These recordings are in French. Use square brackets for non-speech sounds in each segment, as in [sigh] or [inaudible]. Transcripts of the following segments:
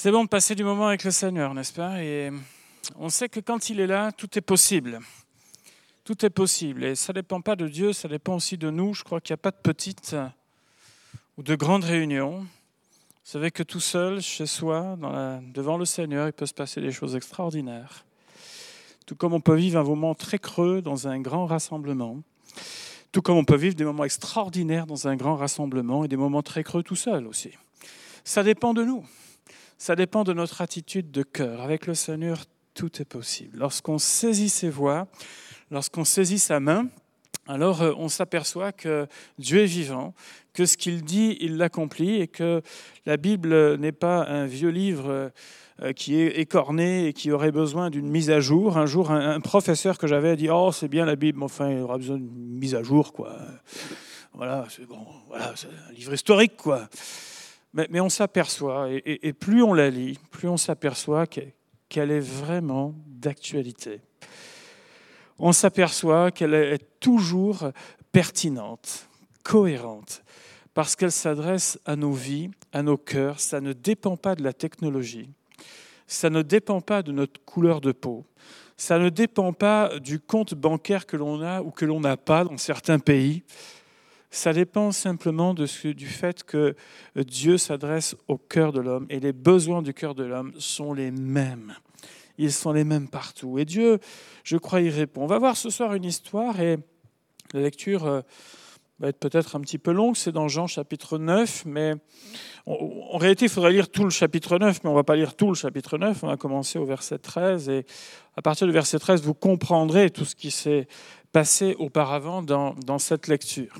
C'est bon de passer du moment avec le Seigneur, n'est-ce pas? Et on sait que quand il est là, tout est possible. Tout est possible. Et ça ne dépend pas de Dieu, ça dépend aussi de nous. Je crois qu'il n'y a pas de petites ou de grandes réunions. Vous savez que tout seul, chez soi, devant le Seigneur, il peut se passer des choses extraordinaires. Tout comme on peut vivre un moment très creux dans un grand rassemblement. Tout comme on peut vivre des moments extraordinaires dans un grand rassemblement et des moments très creux tout seul aussi. Ça dépend de nous. Ça dépend de notre attitude de cœur. Avec le Seigneur, tout est possible. Lorsqu'on saisit ses voies, lorsqu'on saisit sa main, alors euh, on s'aperçoit que Dieu est vivant, que ce qu'il dit, il l'accomplit, et que la Bible n'est pas un vieux livre euh, qui est écorné et qui aurait besoin d'une mise à jour. Un jour, un professeur que j'avais a dit Oh, c'est bien la Bible, mais enfin, il aura besoin d'une mise à jour, quoi. Voilà, c'est bon, voilà, un livre historique, quoi. Mais, on s'aperçoit, et, plus on la lit, plus on s'aperçoit qu'elle est vraiment d'actualité. On s'aperçoit qu'elle est toujours pertinente, cohérente, parce qu'elle s'adresse à nos vies, à nos cœurs. Ça ne dépend pas de la technologie, ça ne dépend pas de notre couleur de peau, ça ne dépend pas du compte bancaire que l'on a ou que l'on n'a pas dans certains pays. Ça dépend simplement du fait que Dieu s'adresse au cœur de l'homme et les besoins du cœur de l'homme sont les mêmes. Ils sont les mêmes partout. Et Dieu, je crois, y répond. On va voir ce soir une histoire et la lecture euh, va être peut-être un petit peu longue. C'est dans Jean chapitre 9, mais en réalité, il faudrait lire tout le chapitre 9, mais on ne va pas lire tout le chapitre 9. On va commencer au verset 13 et à partir du verset 13, vous comprendrez tout ce qui s'est passé auparavant dans cette lecture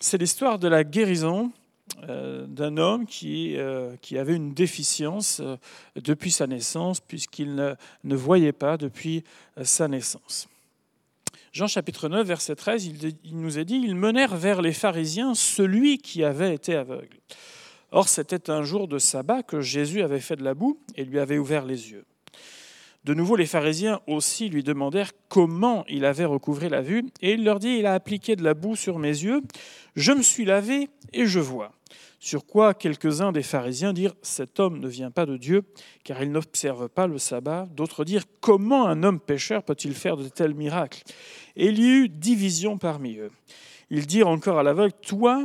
c'est l'histoire de la guérison euh, d'un homme qui, euh, qui, avait une déficience euh, depuis sa naissance, puisqu'il ne, voyait pas depuis sa naissance. Jean chapitre 9, verset 13, il, il nous est dit, ils menèrent vers les pharisiens celui qui avait été aveugle. Or, c'était un jour de sabbat que Jésus avait fait de la boue et lui avait ouvert les yeux. De nouveau, les pharisiens aussi lui demandèrent comment il avait recouvré la vue, et il leur dit, il a appliqué de la boue sur mes yeux, je me suis lavé et je vois. Sur quoi quelques-uns des pharisiens dirent, cet homme ne vient pas de Dieu, car il n'observe pas le sabbat. D'autres dirent, comment un homme pécheur peut-il faire de tels miracles? Et il y eut division parmi eux. Ils dirent encore à l'aveugle, toi,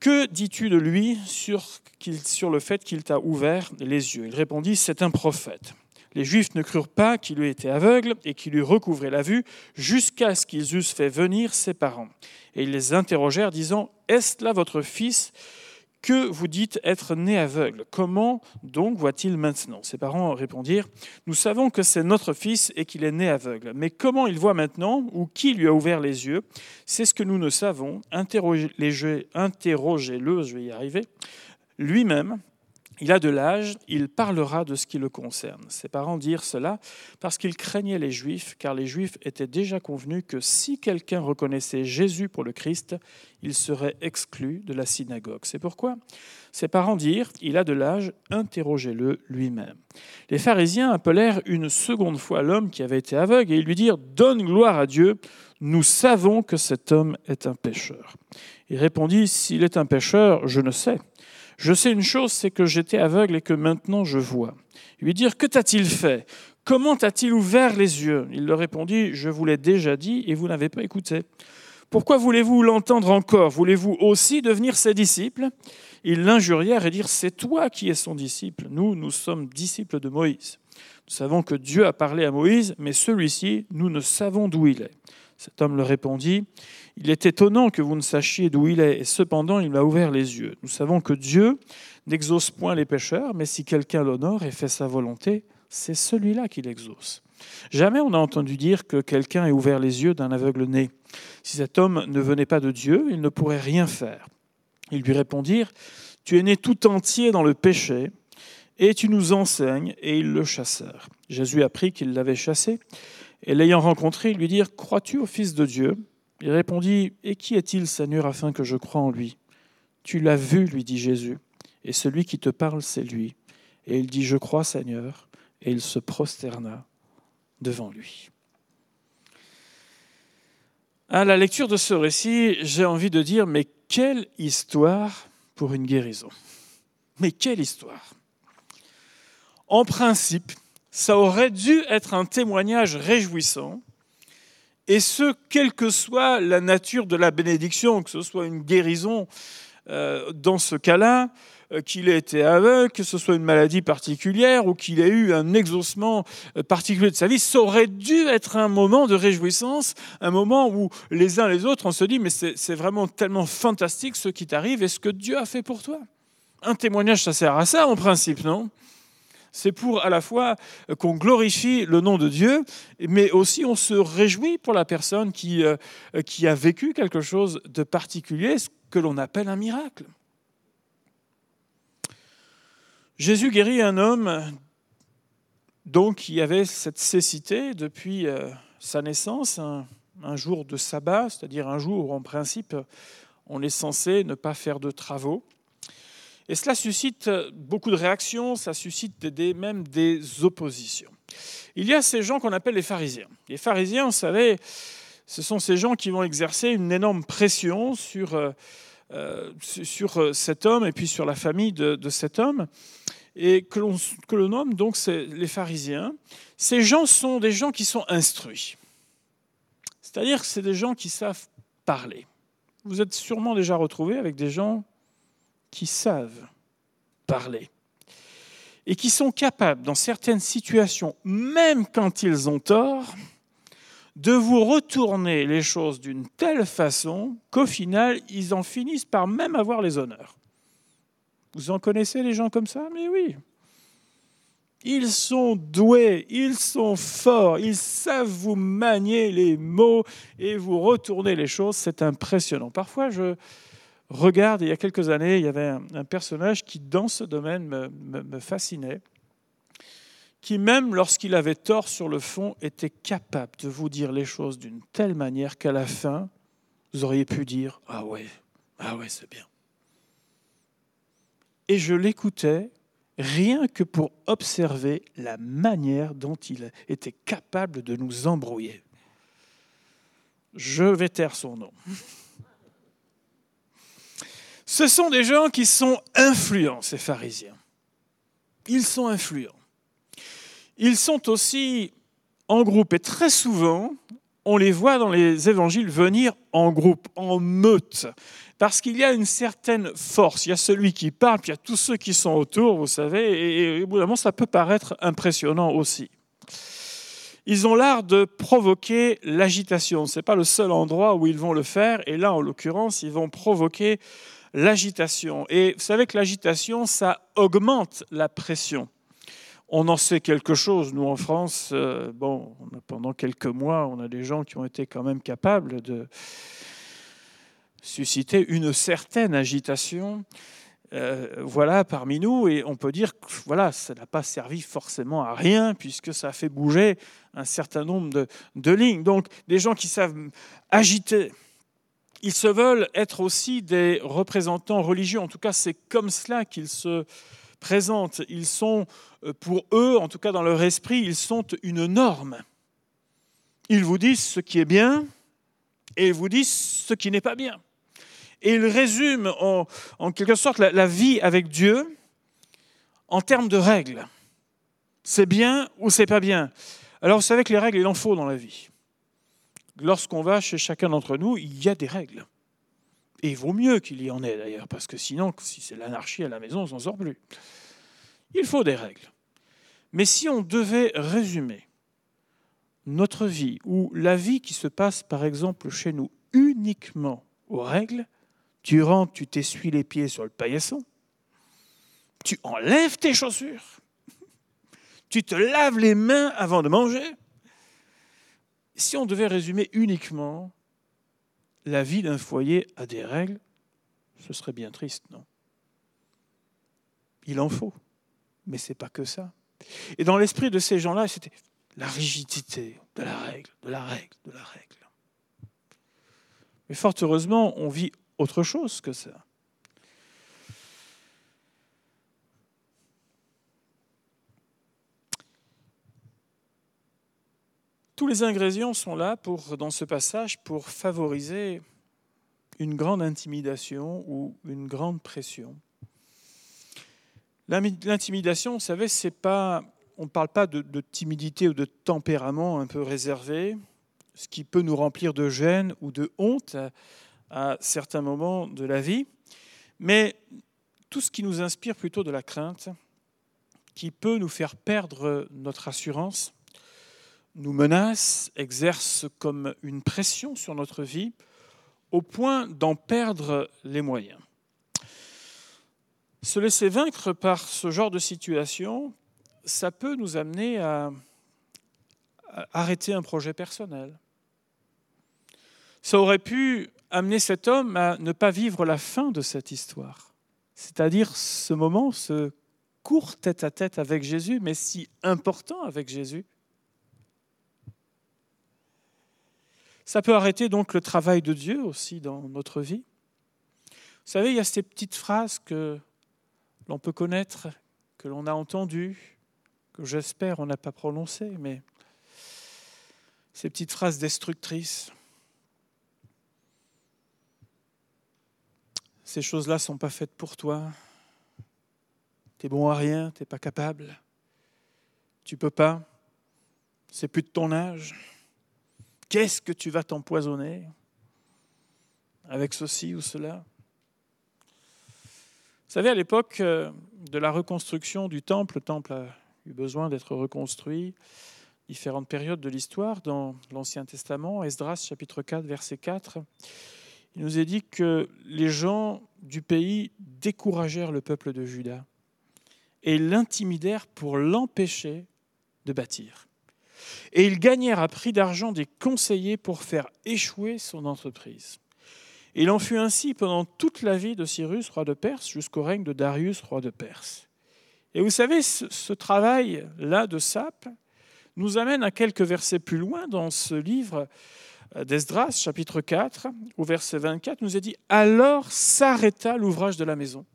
que dis-tu de lui sur, sur le fait qu'il t'a ouvert les yeux? Il répondit, c'est un prophète. Les Juifs ne crurent pas qu'il eût été aveugle et qu'il eût recouvré la vue jusqu'à ce qu'ils eussent fait venir ses parents. Et ils les interrogèrent, disant Est-ce là votre fils? Que vous dites être né aveugle? Comment donc voit-il maintenant? Ses parents répondirent Nous savons que c'est notre fils et qu'il est né aveugle. Mais comment il voit maintenant ou qui lui a ouvert les yeux? C'est ce que nous ne savons. Interrogez-le, je vais y arriver, lui-même il a de l'âge, il parlera de ce qui le concerne. Ses parents dirent cela parce qu'ils craignaient les Juifs, car les Juifs étaient déjà convenus que si quelqu'un reconnaissait Jésus pour le Christ, il serait exclu de la synagogue. C'est pourquoi ses parents dirent, il a de l'âge, interrogez-le lui-même. Les pharisiens appelèrent une seconde fois l'homme qui avait été aveugle et ils lui dirent, donne gloire à Dieu, nous savons que cet homme est un pécheur. Il répondit, s'il est un pécheur, je ne sais. Je sais une chose, c'est que j'étais aveugle et que maintenant je vois. Lui dire, que t'a-t-il fait? Comment t'a-t-il ouvert les yeux? Il leur répondit, je vous l'ai déjà dit et vous n'avez pas écouté. Pourquoi voulez-vous l'entendre encore? Voulez-vous aussi devenir ses disciples? Ils l'injurièrent et dirent, c'est toi qui es son disciple. Nous, nous sommes disciples de Moïse. Nous savons que Dieu a parlé à Moïse, mais celui-ci, nous ne savons d'où il est. Cet homme leur répondit, Il est étonnant que vous ne sachiez d'où il est, et cependant il m'a ouvert les yeux. Nous savons que Dieu n'exauce point les pécheurs, mais si quelqu'un l'honore et fait sa volonté, c'est celui-là qui l'exauce. Jamais on n'a entendu dire que quelqu'un ait ouvert les yeux d'un aveugle né. Si cet homme ne venait pas de Dieu, il ne pourrait rien faire. Ils lui répondirent, Tu es né tout entier dans le péché, et tu nous enseignes, et ils le chassèrent. Jésus apprit qu'ils l'avaient chassé, et l'ayant rencontré, ils lui dirent Crois-tu au Fils de Dieu? Il répondit Et qui est-il, Seigneur, afin que je croie en lui? Tu l'as vu, lui dit Jésus, et celui qui te parle, c'est lui. Et il dit Je crois, Seigneur, et il se prosterna devant lui. À la lecture de ce récit, j'ai envie de dire Mais quelle histoire pour une guérison. Mais quelle histoire En principe, ça aurait dû être un témoignage réjouissant, et ce, quelle que soit la nature de la bénédiction, que ce soit une guérison euh, dans ce cas-là, euh, qu'il ait été aveugle, que ce soit une maladie particulière ou qu'il ait eu un exaucement euh, particulier de sa vie, ça aurait dû être un moment de réjouissance, un moment où les uns les autres, on se dit, mais c'est vraiment tellement fantastique ce qui t'arrive et ce que Dieu a fait pour toi. Un témoignage, ça sert à ça en principe, non? C'est pour à la fois qu'on glorifie le nom de Dieu, mais aussi on se réjouit pour la personne qui, euh, qui a vécu quelque chose de particulier, ce que l'on appelle un miracle. Jésus guérit un homme donc qui avait cette cécité depuis euh, sa naissance, un, jour de sabbat, c'est-à-dire un jour où en principe on est censé ne pas faire de travaux. Et cela suscite beaucoup de réactions, ça suscite même des oppositions. Il y a ces gens qu'on appelle les pharisiens. Les pharisiens, vous savez, ce sont ces gens qui vont exercer une énorme pression sur, euh, euh, sur cet homme et puis sur la famille de, cet homme et que l'on, que l'on nomme donc les pharisiens. Ces gens sont des gens qui sont instruits. C'est-à-dire que c'est des gens qui savent parler. Vous êtes sûrement déjà retrouvé avec des gens qui savent parler et qui sont capables, dans certaines situations, même quand ils ont tort, de vous retourner les choses d'une telle façon qu'au final, ils en finissent par même avoir les honneurs. Vous en connaissez les gens comme ça? Mais oui. Ils sont doués, ils sont forts, ils savent vous manier les mots et vous retourner les choses. C'est impressionnant. Parfois, je regarde, il y a quelques années, il y avait un, personnage qui, dans ce domaine, me, me fascinait, qui, même lorsqu'il avait tort sur le fond, était capable de vous dire les choses d'une telle manière qu'à la fin, vous auriez pu dire Ah ouais, ah ouais, c'est bien et je l'écoutais rien que pour observer la manière dont il était capable de nous embrouiller. Je vais taire son nom. [laughs] Ce sont des gens qui sont influents, ces pharisiens. Ils sont influents. Ils sont aussi en groupe et très souvent, on les voit dans les évangiles venir en groupe, en meute. Parce qu'il y a une certaine force. Il y a celui qui parle, puis il y a tous ceux qui sont autour, vous savez, et, au bout d'un moment, ça peut paraître impressionnant aussi. Ils ont l'art de provoquer l'agitation. Ce n'est pas le seul endroit où ils vont le faire, et là, en l'occurrence, ils vont provoquer l'agitation. Et vous savez que l'agitation, ça augmente la pression. On en sait quelque chose, nous en France, euh, bon, pendant quelques mois, on a des gens qui ont été quand même capables de, suscité une certaine agitation. Euh, voilà parmi nous et on peut dire que voilà ça n'a pas servi forcément à rien puisque ça a fait bouger un certain nombre de, de lignes donc des gens qui savent agiter ils se veulent être aussi des représentants religieux en tout cas c'est comme cela qu'ils se présentent ils sont euh, pour eux en tout cas dans leur esprit ils sont une norme ils vous disent ce qui est bien et ils vous disent ce qui n'est pas bien et il résume en, quelque sorte la, vie avec Dieu en termes de règles. C'est bien ou c'est pas bien. Alors vous savez que les règles, il en faut dans la vie. Lorsqu'on va chez chacun d'entre nous, il y a des règles. Et il vaut mieux qu'il y en ait d'ailleurs, parce que sinon, si c'est l'anarchie à la maison, on s'en sort plus. Il faut des règles. Mais si on devait résumer notre vie, ou la vie qui se passe par exemple chez nous uniquement aux règles, tu rentres, tu t'essuies les pieds sur le paillasson, tu enlèves tes chaussures, tu te laves les mains avant de manger. Si on devait résumer uniquement la vie d'un foyer à des règles, ce serait bien triste, non? Il en faut, mais c'est pas que ça. Et dans l'esprit de ces gens-là, c'était la rigidité de la règle, de la règle, de la règle. Mais fort heureusement, on vit autre chose que ça. Tous les ingrédients sont là pour, dans ce passage pour favoriser une grande intimidation ou une grande pression. L'intimidation, vous savez, c'est pas, on ne parle pas de, de, timidité ou de tempérament un peu réservé, ce qui peut nous remplir de gêne ou de honte à certains moments de la vie, mais tout ce qui nous inspire plutôt de la crainte, qui peut nous faire perdre notre assurance, nous menace, exerce comme une pression sur notre vie, au point d'en perdre les moyens. Se laisser vaincre par ce genre de situation, ça peut nous amener à arrêter un projet personnel. Ça aurait pu amener cet homme à ne pas vivre la fin de cette histoire, c'est-à-dire ce moment, ce court tête-à-tête avec Jésus, mais si important avec Jésus. Ça peut arrêter donc le travail de Dieu aussi dans notre vie. Vous savez, il y a ces petites phrases que l'on peut connaître, que l'on a entendues, que j'espère on n'a pas prononcées, mais ces petites phrases destructrices. Ces choses-là ne sont pas faites pour toi. Tu es bon à rien, tu n'es pas capable. Tu peux pas. C'est plus de ton âge. Qu'est-ce que tu vas t'empoisonner avec ceci ou cela? Vous savez, à l'époque euh, de la reconstruction du temple, le temple a eu besoin d'être reconstruit, différentes périodes de l'histoire dans l'Ancien Testament, Esdras chapitre 4, verset 4, il nous est dit que les gens du pays découragèrent le peuple de Juda et l'intimidèrent pour l'empêcher de bâtir. Et ils gagnèrent à prix d'argent des conseillers pour faire échouer son entreprise. il en fut ainsi pendant toute la vie de Cyrus, roi de Perse, jusqu'au règne de Darius, roi de Perse. Et vous savez, ce, travail-là de Sape nous amène à quelques versets plus loin dans ce livre d'Esdras, chapitre 4, au verset 24, nous est dit Alors s'arrêta l'ouvrage de la maison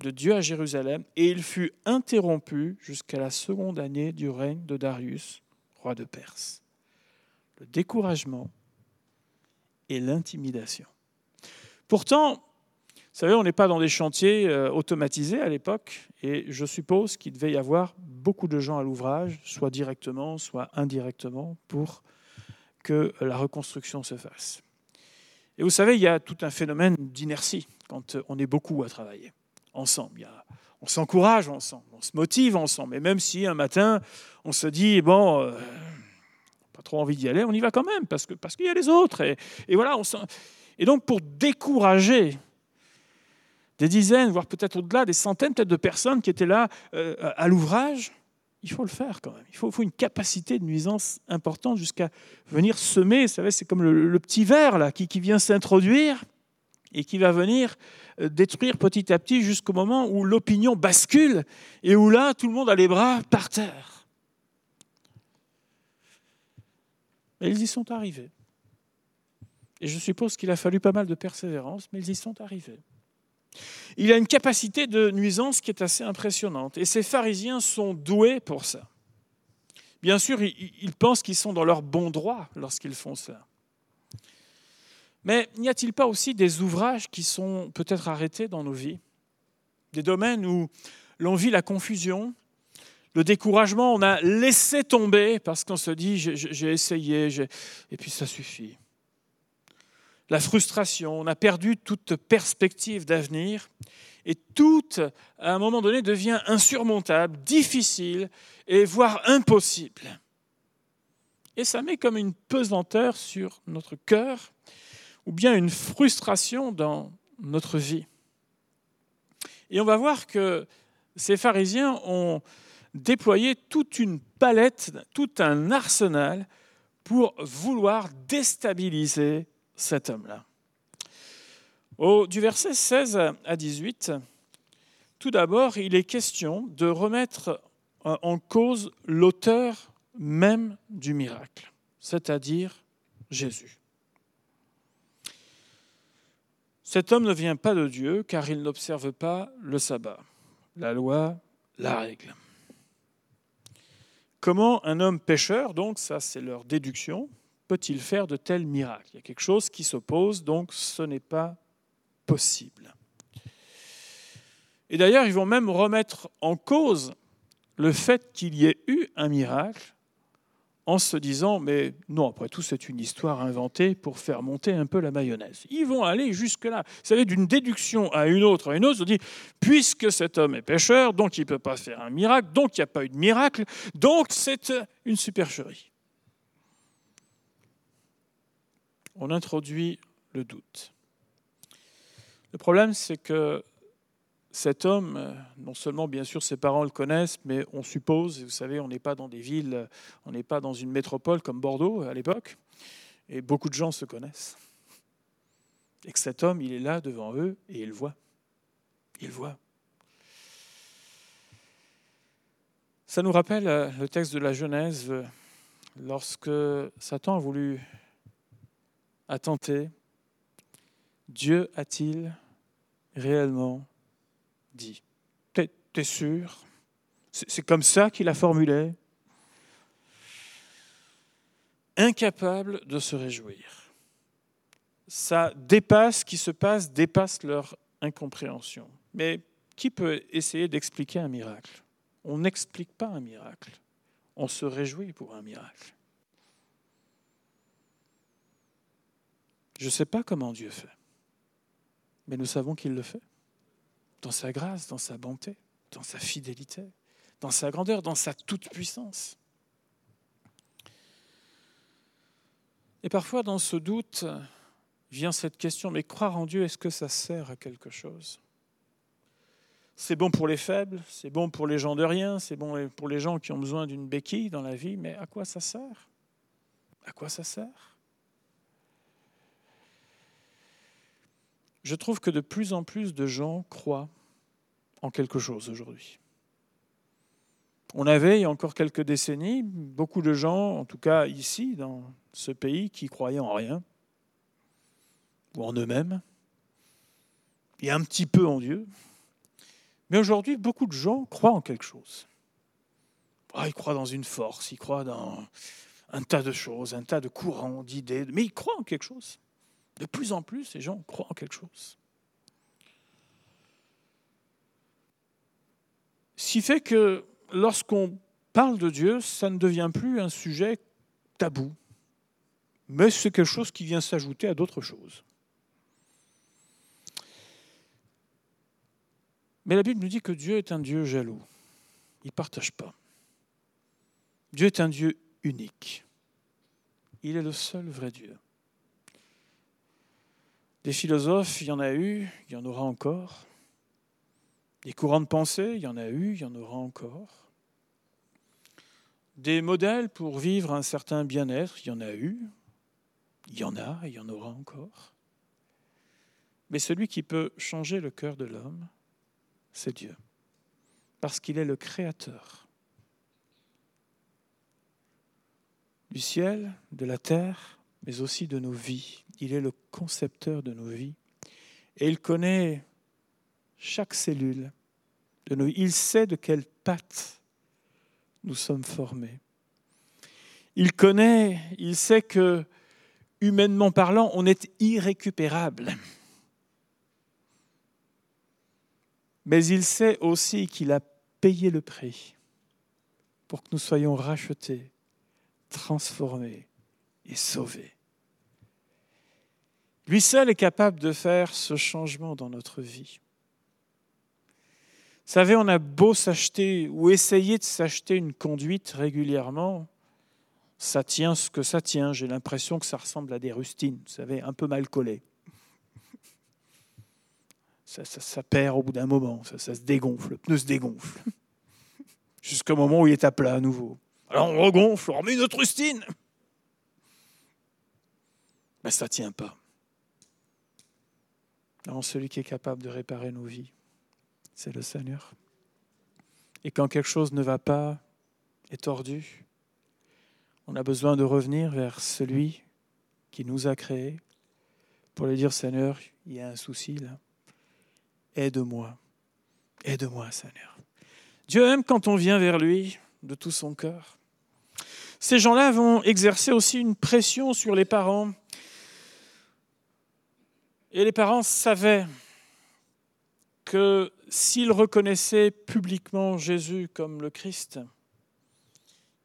de Dieu à Jérusalem, et il fut interrompu jusqu'à la seconde année du règne de Darius, roi de Perse. Le découragement et l'intimidation. Pourtant, vous savez, on n'est pas dans des chantiers euh, automatisés à l'époque, et je suppose qu'il devait y avoir beaucoup de gens à l'ouvrage, soit directement, soit indirectement, pour que la reconstruction se fasse. Et vous savez, il y a tout un phénomène d'inertie quand on est beaucoup à travailler ensemble. on s'encourage ensemble, on se motive ensemble. Et même si un matin, on se dit, bon, euh, pas trop envie d'y aller, on y va quand même, parce qu'il parce qu'il y a les autres. Et, voilà, on et donc pour décourager des dizaines, voire peut-être au-delà, des centaines peut-être de personnes qui étaient là euh, à l'ouvrage, il faut le faire quand même. Il faut, une capacité de nuisance importante jusqu'à venir semer. Vous savez, c'est comme le, petit ver là, qui, qui vient s'introduire et qui va venir euh, détruire petit à petit jusqu'au moment où l'opinion bascule et où là, tout le monde a les bras par terre. Mais ils y sont arrivés. Et je suppose qu'il a fallu pas mal de persévérance, mais ils y sont arrivés. Il a une capacité de nuisance qui est assez impressionnante. Et ces pharisiens sont doués pour ça. Bien sûr, ils pensent qu'ils sont dans leur bon droit lorsqu'ils font ça. Mais n'y a-t-il pas aussi des ouvrages qui sont peut-être arrêtés dans nos vies? Des domaines où l'on vit la confusion, le découragement, on a laissé tomber parce qu'on se dit j'ai essayé et puis ça suffit. La frustration, on a perdu toute perspective d'avenir et tout, à un moment donné, devient insurmontable, difficile et voire impossible. Et ça met comme une pesanteur sur notre cœur ou bien une frustration dans notre vie. Et on va voir que ces pharisiens ont déployé toute une palette, tout un arsenal pour vouloir déstabiliser cet homme-là. Du verset 16 à 18, tout d'abord, il est question de remettre en cause l'auteur même du miracle, c'est-à-dire Jésus. Cet homme ne vient pas de Dieu car il n'observe pas le sabbat, la loi, la règle. Comment un homme pécheur, donc ça c'est leur déduction, peut-il faire de tels miracles? Il y a quelque chose qui s'oppose, donc ce n'est pas possible. Et d'ailleurs, ils vont même remettre en cause le fait qu'il y ait eu un miracle en se disant, mais non, après tout, c'est une histoire inventée pour faire monter un peu la mayonnaise. Ils vont aller jusque-là. Vous savez, d'une déduction à une autre, à une autre, on dit, puisque cet homme est pécheur, donc il ne peut pas faire un miracle, donc il n'y a pas eu de miracle, donc c'est une supercherie. On introduit le doute. Le problème, c'est que cet homme, euh, non seulement bien sûr ses parents le connaissent, mais on suppose, vous savez, on n'est pas dans des villes, on n'est pas dans une métropole comme Bordeaux à l'époque, et beaucoup de gens se connaissent. Et que cet homme, il est là devant eux et il voit. Il voit. Ça nous rappelle euh, le texte de la Genèse, euh, lorsque Satan a voulu attenter, Dieu a-t-il réellement dit. T'es sûr? C'est comme ça qu'il a formulé Incapable de se réjouir. Ça dépasse, ce qui se passe dépasse leur incompréhension. Mais qui peut essayer d'expliquer un miracle? On n'explique pas un miracle. On se réjouit pour un miracle. Je ne sais pas comment Dieu fait, mais nous savons qu'il le fait dans sa grâce, dans sa bonté, dans sa fidélité, dans sa grandeur, dans sa toute-puissance. Et parfois, dans ce doute, vient cette question, mais croire en Dieu, est-ce que ça sert à quelque chose? C'est bon pour les faibles, c'est bon pour les gens de rien, c'est bon pour les gens qui ont besoin d'une béquille dans la vie, mais à quoi ça sert? À quoi ça sert? Je trouve que de plus en plus de gens croient en quelque chose aujourd'hui. On avait, il y a encore quelques décennies, beaucoup de gens, en tout cas ici, dans ce pays, qui croyaient en rien, ou en eux-mêmes, et un petit peu en Dieu. Mais aujourd'hui, beaucoup de gens croient en quelque chose. Ah, ils croient dans une force, ils croient dans un tas de choses, un tas de courants, d'idées, mais ils croient en quelque chose. De plus en plus, ces gens croient en quelque chose. Ce qui fait que lorsqu'on parle de Dieu, ça ne devient plus un sujet tabou, mais c'est quelque chose qui vient s'ajouter à d'autres choses. Mais la Bible nous dit que Dieu est un Dieu jaloux. Il ne partage pas. Dieu est un Dieu unique. Il est le seul vrai Dieu. Des philosophes, il y en a eu, il y en aura encore. Des courants de pensée, il y en a eu, il y en aura encore. Des modèles pour vivre un certain bien-être, il y en a eu, il y en a il y en aura encore. Mais celui qui peut changer le cœur de l'homme, c'est Dieu, parce qu'il est le créateur du ciel, de la terre, mais aussi de nos vies. Il est le concepteur de nos vies. Et il connaît chaque cellule de nos Il sait de quelle pâte nous sommes formés. Il connaît, il sait que, humainement parlant, on est irrécupérable. Mais il sait aussi qu'il a payé le prix pour que nous soyons rachetés, transformés et sauvé. Lui seul est capable de faire ce changement dans notre vie. Vous savez, on a beau s'acheter ou essayer de s'acheter une conduite régulièrement, ça tient ce que ça tient. J'ai l'impression que ça ressemble à des rustines, vous savez, un peu mal collées. Ça, perd au bout d'un moment, ça, se dégonfle, le pneu se dégonfle. Jusqu'au moment où il est à plat à nouveau. Alors on regonfle, on remet une autre rustine mais ça ne tient pas. Celui qui est capable de réparer nos vies, c'est le Seigneur. Et quand quelque chose ne va pas, est tordu, on a besoin de revenir vers celui qui nous a créés pour lui dire Seigneur, il y a un souci là. Aide-moi. Aide-moi, Seigneur. Dieu aime quand on vient vers lui de tout son cœur. Ces gens-là vont exercer aussi une pression sur les parents. Et les parents savaient que s'ils reconnaissaient publiquement Jésus comme le Christ,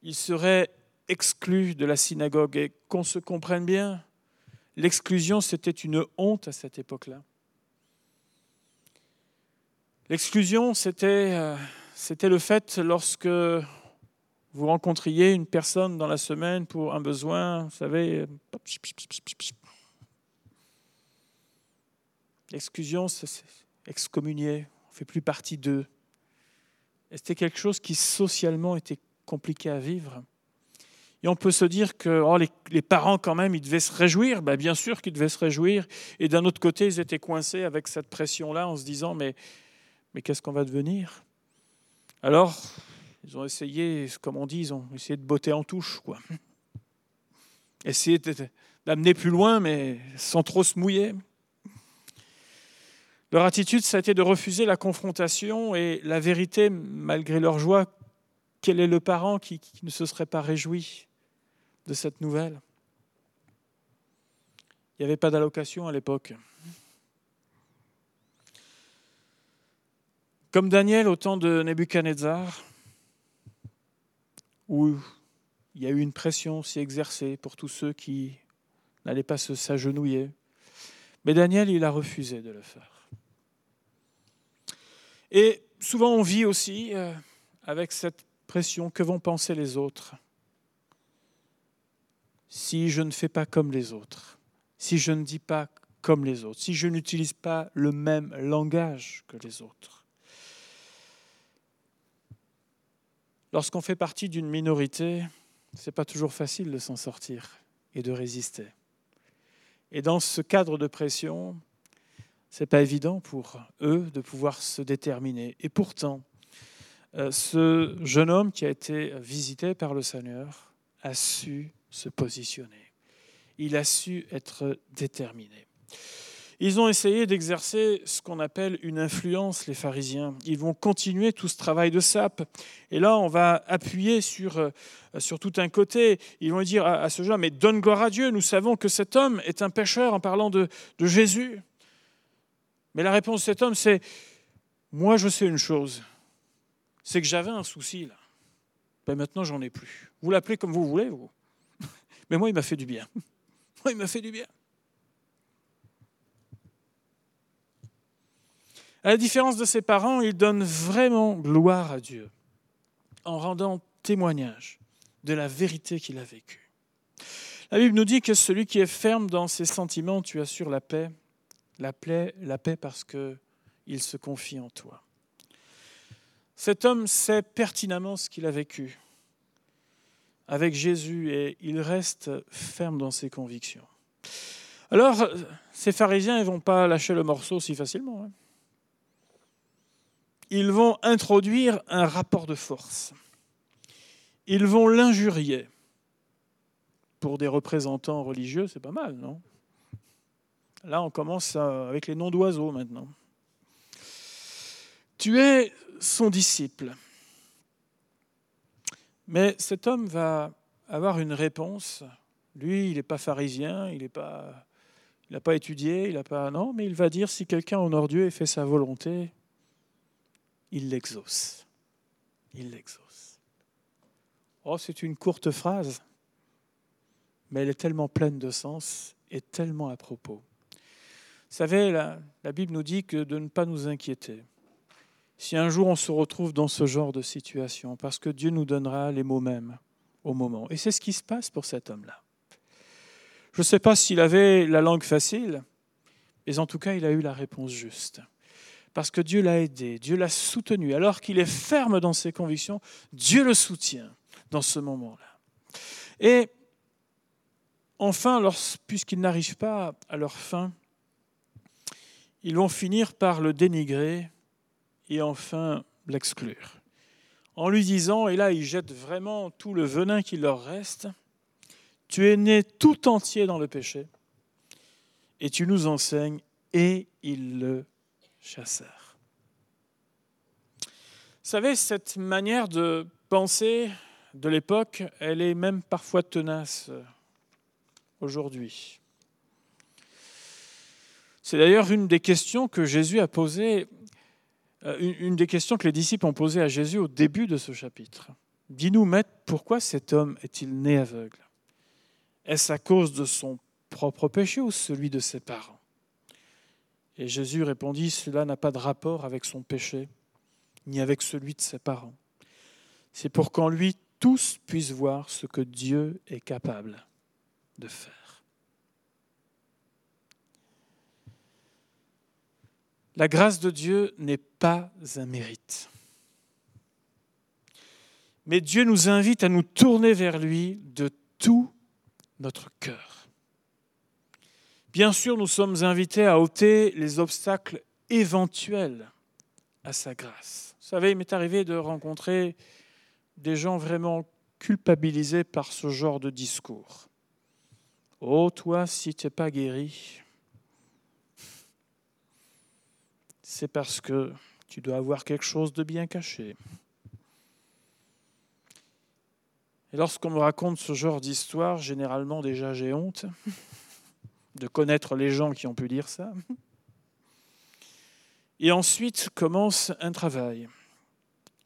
ils seraient exclus de la synagogue. Et qu'on se comprenne bien, l'exclusion, c'était une honte à cette époque-là. L'exclusion, c'était, euh, c'était le fait lorsque vous rencontriez une personne dans la semaine pour un besoin, vous savez, l'exclusion, c'est excommunié, on ne fait plus partie d'eux. C'était quelque chose qui socialement était compliqué à vivre? Et on peut se dire que oh, les, parents, quand même, ils devaient se réjouir. Ben, bien sûr qu'ils devaient se réjouir. Et d'un autre côté, ils étaient coincés avec cette pression-là en se disant, mais, mais qu'est-ce qu'on va devenir? Alors, ils ont essayé, comme on dit, ils ont essayé de botter en touche. Quoi. Essayer d'amener plus loin, mais sans trop se mouiller. Leur attitude, ça a été de refuser la confrontation et la vérité, malgré leur joie. Quel est le parent qui, ne se serait pas réjoui de cette nouvelle? Il n'y avait pas d'allocation à l'époque. Comme Daniel au temps de Nebuchadnezzar, où il y a eu une pression s'y exercer pour tous ceux qui n'allaient pas s'agenouiller. Mais Daniel, il a refusé de le faire. Et souvent, on vit aussi euh, avec cette pression que vont penser les autres si je ne fais pas comme les autres, si je ne dis pas comme les autres, si je n'utilise pas le même langage que les autres. Lorsqu'on fait partie d'une minorité, ce n'est pas toujours facile de s'en sortir et de résister. Et dans ce cadre de pression, n'est pas évident pour eux de pouvoir se déterminer. Et pourtant, euh, ce jeune homme qui a été visité par le Seigneur a su se positionner. Il a su être déterminé. Ils ont essayé d'exercer ce qu'on appelle une influence, les pharisiens. Ils vont continuer tout ce travail de sape. Et là, on va appuyer sur, euh, sur tout un côté. Ils vont dire à, ce jeune, mais donne gloire à Dieu, nous savons que cet homme est un pécheur en parlant de, de Jésus. Mais la réponse de cet homme, c'est Moi, je sais une chose, c'est que j'avais un souci là. Ben maintenant, j'en ai plus. Vous l'appelez comme vous voulez, vous. [laughs] Mais moi, il m'a fait du bien. [laughs] Moi, il m'a fait du bien. À la différence de ses parents, il donne vraiment gloire à Dieu en rendant témoignage de la vérité qu'il a vécue. La Bible nous dit que celui qui est ferme dans ses sentiments, tu assures la paix la paix, parce qu'il se confie en toi. Cet homme sait pertinemment ce qu'il a vécu avec Jésus et il reste ferme dans ses convictions. Alors, ces pharisiens ne vont pas lâcher le morceau si facilement. Hein. Ils vont introduire un rapport de force. Ils vont l'injurier. Pour des représentants religieux, c'est pas mal, non? Là, on commence avec les noms d'oiseaux maintenant. Tu es son disciple. Mais cet homme va avoir une réponse. Lui, il n'est pas pharisien, il n'a pas, pas étudié, il n'a pas. Non, mais il va dire si quelqu'un honore Dieu et fait sa volonté, il l'exauce. Il l'exauce. Oh, c'est une courte phrase, mais elle est tellement pleine de sens et tellement à propos. Savez, la, Bible nous dit que de ne pas nous inquiéter. Si un jour on se retrouve dans ce genre de situation, parce que Dieu nous donnera les mots mêmes au moment. Et c'est ce qui se passe pour cet homme-là. Je ne sais pas s'il avait la langue facile, mais en tout cas, il a eu la réponse juste. Parce que Dieu l'a aidé, Dieu l'a soutenu. Alors qu'il est ferme dans ses convictions, Dieu le soutient dans ce moment-là. Et enfin, puisqu'il n'arrive pas à leur fin, ils vont finir par le dénigrer et enfin l'exclure. En lui disant, et là ils jettent vraiment tout le venin qui leur reste, tu es né tout entier dans le péché, et tu nous enseignes, et ils le chassèrent. Vous savez, cette manière de penser de l'époque, elle est même parfois tenace aujourd'hui. C'est d'ailleurs une des questions que Jésus a posées, euh, une des questions que les disciples ont posées à Jésus au début de ce chapitre. Dis-nous, Maître, pourquoi cet homme est-il né aveugle? Est-ce à cause de son propre péché ou celui de ses parents? Et Jésus répondit, cela n'a pas de rapport avec son péché, ni avec celui de ses parents. C'est pour qu'en lui tous puissent voir ce que Dieu est capable de faire. La grâce de Dieu n'est pas un mérite. Mais Dieu nous invite à nous tourner vers lui de tout notre cœur. Bien sûr, nous sommes invités à ôter les obstacles éventuels à sa grâce. Vous savez, il m'est arrivé de rencontrer des gens vraiment culpabilisés par ce genre de discours. Oh, toi, si tu n'es pas guéri, c'est parce que tu dois avoir quelque chose de bien caché. Et lorsqu'on me raconte ce genre d'histoire, généralement déjà j'ai honte [laughs] de connaître les gens qui ont pu dire ça. Et ensuite commence un travail,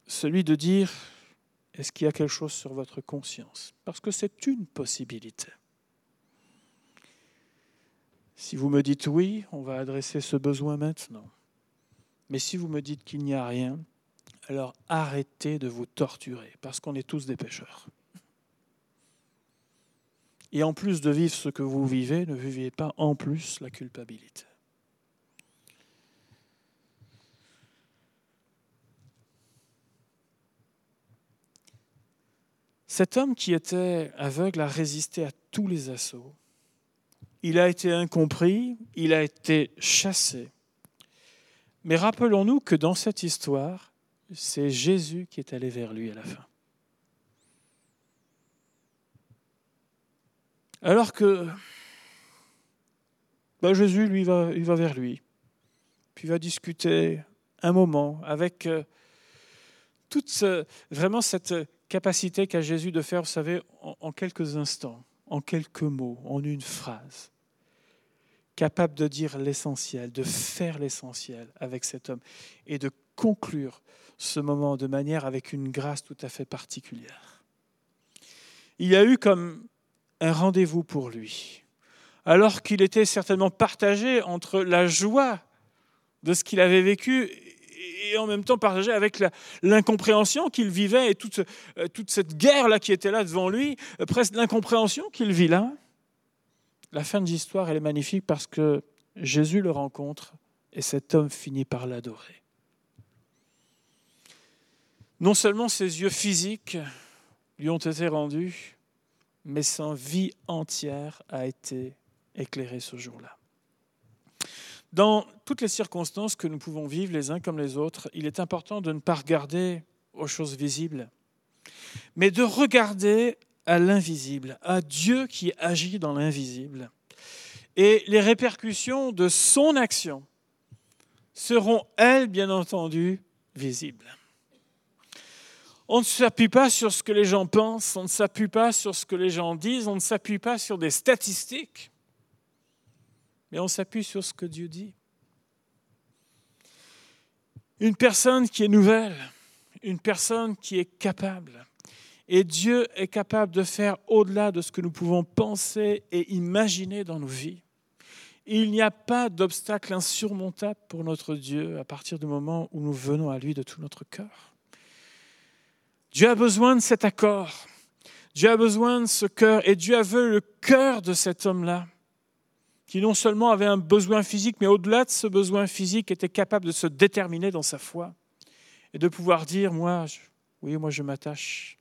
celui de dire, est-ce qu'il y a quelque chose sur votre conscience? Parce que c'est une possibilité. Si vous me dites oui, on va adresser ce besoin maintenant. Mais si vous me dites qu'il n'y a rien, alors arrêtez de vous torturer, parce qu'on est tous des pécheurs. Et en plus de vivre ce que vous vivez, ne vivez pas en plus la culpabilité. Cet homme qui était aveugle a résisté à tous les assauts. Il a été incompris, il a été chassé. Mais rappelons-nous que dans cette histoire, c'est Jésus qui est allé vers lui à la fin. Alors que ben Jésus, lui, va, vers lui, puis va discuter un moment avec euh, toute vraiment cette capacité qu'a Jésus de faire, vous savez, en, quelques instants, en quelques mots, en une phrase, capable de dire l'essentiel, de faire l'essentiel avec cet homme et de conclure ce moment de manière avec une grâce tout à fait particulière. Il y a eu comme un rendez-vous pour lui, alors qu'il était certainement partagé entre la joie de ce qu'il avait vécu et en même temps partagé avec l'incompréhension qu'il vivait et toute, euh, toute cette guerre-là qui était là devant lui, euh, presque l'incompréhension qu'il vit là. La fin de l'histoire, est magnifique parce que Jésus le rencontre et cet homme finit par l'adorer. Non seulement ses yeux physiques lui ont été rendus, mais sa vie entière a été éclairée ce jour-là. Dans toutes les circonstances que nous pouvons vivre les uns comme les autres, il est important de ne pas regarder aux choses visibles, mais de regarder à l'invisible, à Dieu qui agit dans l'invisible. Et les répercussions de son action seront, elles, bien entendu, visibles. On ne s'appuie pas sur ce que les gens pensent, on ne s'appuie pas sur ce que les gens disent, on ne s'appuie pas sur des statistiques mais on s'appuie sur ce que Dieu dit. Une personne qui est nouvelle, une personne qui est capable. Et Dieu est capable de faire au-delà de ce que nous pouvons penser et imaginer dans nos vies. Il n'y a pas d'obstacle insurmontable pour notre Dieu à partir du moment où nous venons à lui de tout notre cœur. Dieu a besoin de cet accord. Dieu a besoin de ce cœur. Et Dieu a vu le cœur de cet homme-là qui non seulement avait un besoin physique, mais au-delà de ce besoin physique, était capable de se déterminer dans sa foi et de pouvoir dire, moi, oui, moi je m'attache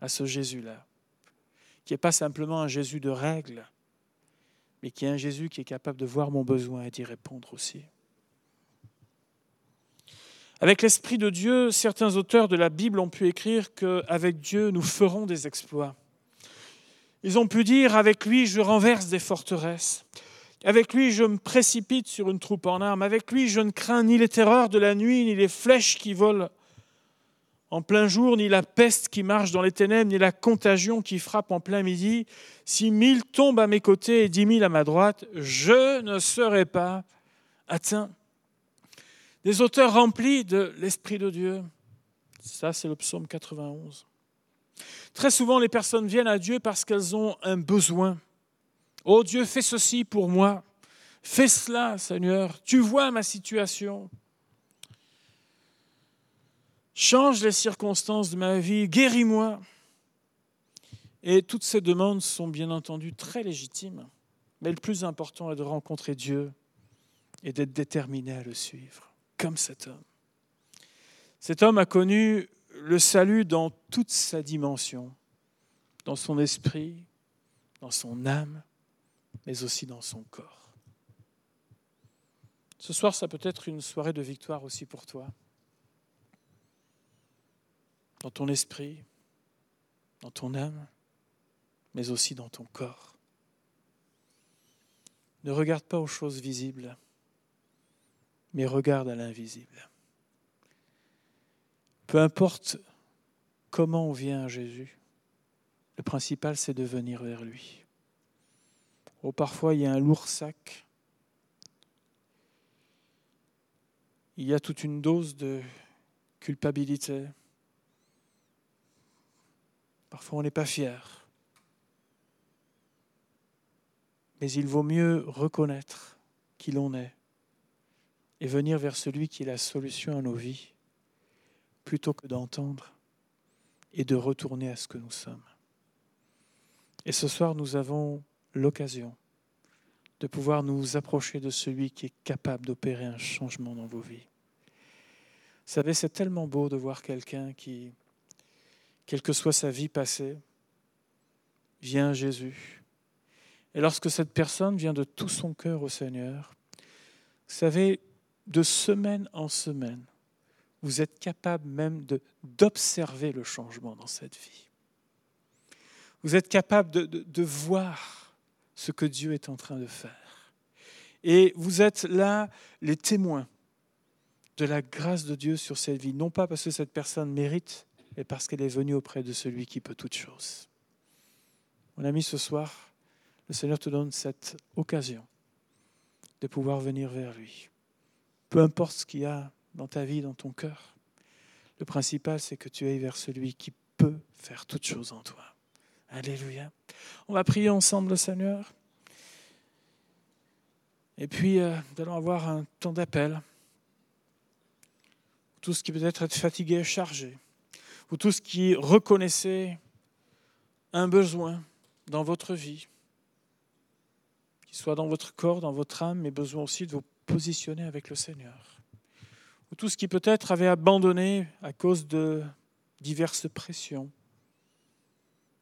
à ce Jésus-là, qui n'est pas simplement un Jésus de règles, mais qui est un Jésus qui est capable de voir mon besoin et d'y répondre aussi. Avec l'Esprit de Dieu, certains auteurs de la Bible ont pu écrire qu'avec Dieu, nous ferons des exploits. Ils ont pu dire, avec lui, je renverse des forteresses. Avec lui, je me précipite sur une troupe en armes. Avec lui, je ne crains ni les terreurs de la nuit, ni les flèches qui volent en plein jour, ni la peste qui marche dans les ténèbres, ni la contagion qui frappe en plein midi. Si mille tombent à mes côtés et dix mille à ma droite, je ne serai pas atteint. Des auteurs remplis de l'Esprit de Dieu. Ça, c'est le psaume 91. Très souvent, les personnes viennent à Dieu parce qu'elles ont un besoin. Oh Dieu, fais ceci pour moi. Fais cela, Seigneur. Tu vois ma situation. Change les circonstances de ma vie. Guéris-moi. Et toutes ces demandes sont bien entendu très légitimes. Mais le plus important est de rencontrer Dieu et d'être déterminé à le suivre, comme cet homme. Cet homme a connu le salut dans toute sa dimension, dans son esprit, dans son âme, mais aussi dans son corps. Ce soir, ça peut être une soirée de victoire aussi pour toi, dans ton esprit, dans ton âme, mais aussi dans ton corps. Ne regarde pas aux choses visibles, mais regarde à l'invisible. Peu importe comment on vient à Jésus, le principal c'est de venir vers lui. Oh, parfois il y a un lourd sac, il y a toute une dose de culpabilité. Parfois on n'est pas fier. Mais il vaut mieux reconnaître qui l'on est et venir vers celui qui est la solution à nos vies plutôt que d'entendre et de retourner à ce que nous sommes. Et ce soir, nous avons l'occasion de pouvoir nous approcher de celui qui est capable d'opérer un changement dans vos vies. Vous savez, c'est tellement beau de voir quelqu'un qui, quelle que soit sa vie passée, vient Jésus. Et lorsque cette personne vient de tout son cœur au Seigneur, vous savez, de semaine en semaine, vous êtes capable même d'observer le changement dans cette vie. Vous êtes capable de, de voir ce que Dieu est en train de faire. Et vous êtes là les témoins de la grâce de Dieu sur cette vie, non pas parce que cette personne mérite, mais parce qu'elle est venue auprès de celui qui peut toutes choses. Mon ami, ce soir, le Seigneur te donne cette occasion de pouvoir venir vers lui. Peu importe ce qu'il y a dans ta vie, dans ton cœur. Le principal, c'est que tu ailles vers celui qui peut faire toutes choses en toi. Alléluia. On va prier ensemble le Seigneur. Et puis, euh, nous allons avoir un temps d'appel. Tout ce qui peut être fatigué, chargé. Ou tout ce qui reconnaissait un besoin dans votre vie, qu'il soit dans votre corps, dans votre âme, mais besoin aussi de vous positionner avec le Seigneur ou tout ce qui peut-être avait abandonné à cause de diverses pressions,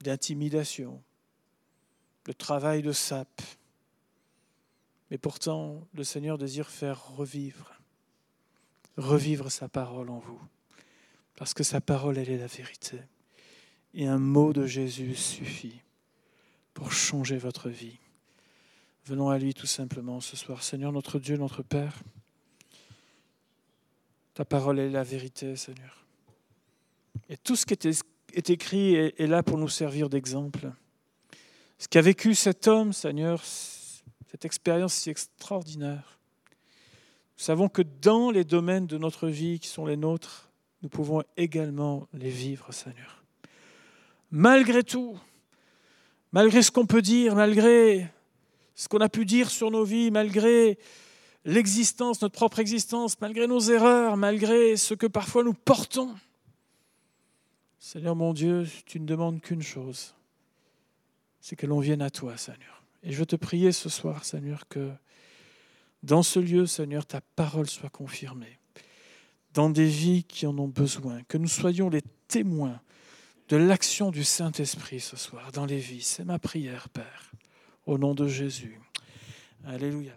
d'intimidation, de travail de sape. Mais pourtant, le Seigneur désire faire revivre, revivre sa parole en vous, parce que sa parole, elle est la vérité. Et un mot de Jésus suffit pour changer votre vie. Venons à lui tout simplement ce soir. Seigneur notre Dieu, notre Père. Ta parole est la vérité, Seigneur. Et tout ce qui est écrit est là pour nous servir d'exemple. Ce qu'a vécu cet homme, Seigneur, cette expérience si extraordinaire. Nous savons que dans les domaines de notre vie qui sont les nôtres, nous pouvons également les vivre, Seigneur. Malgré tout, malgré ce qu'on peut dire, malgré ce qu'on a pu dire sur nos vies, malgré l'existence, notre propre existence, malgré nos erreurs, malgré ce que parfois nous portons. Seigneur mon Dieu, tu ne demandes qu'une chose, c'est que l'on vienne à toi, Seigneur. Et je veux te prier ce soir, Seigneur, que dans ce lieu, Seigneur, ta parole soit confirmée, dans des vies qui en ont besoin, que nous soyons les témoins de l'action du Saint-Esprit ce soir dans les vies. C'est ma prière, Père, au nom de Jésus. Alléluia.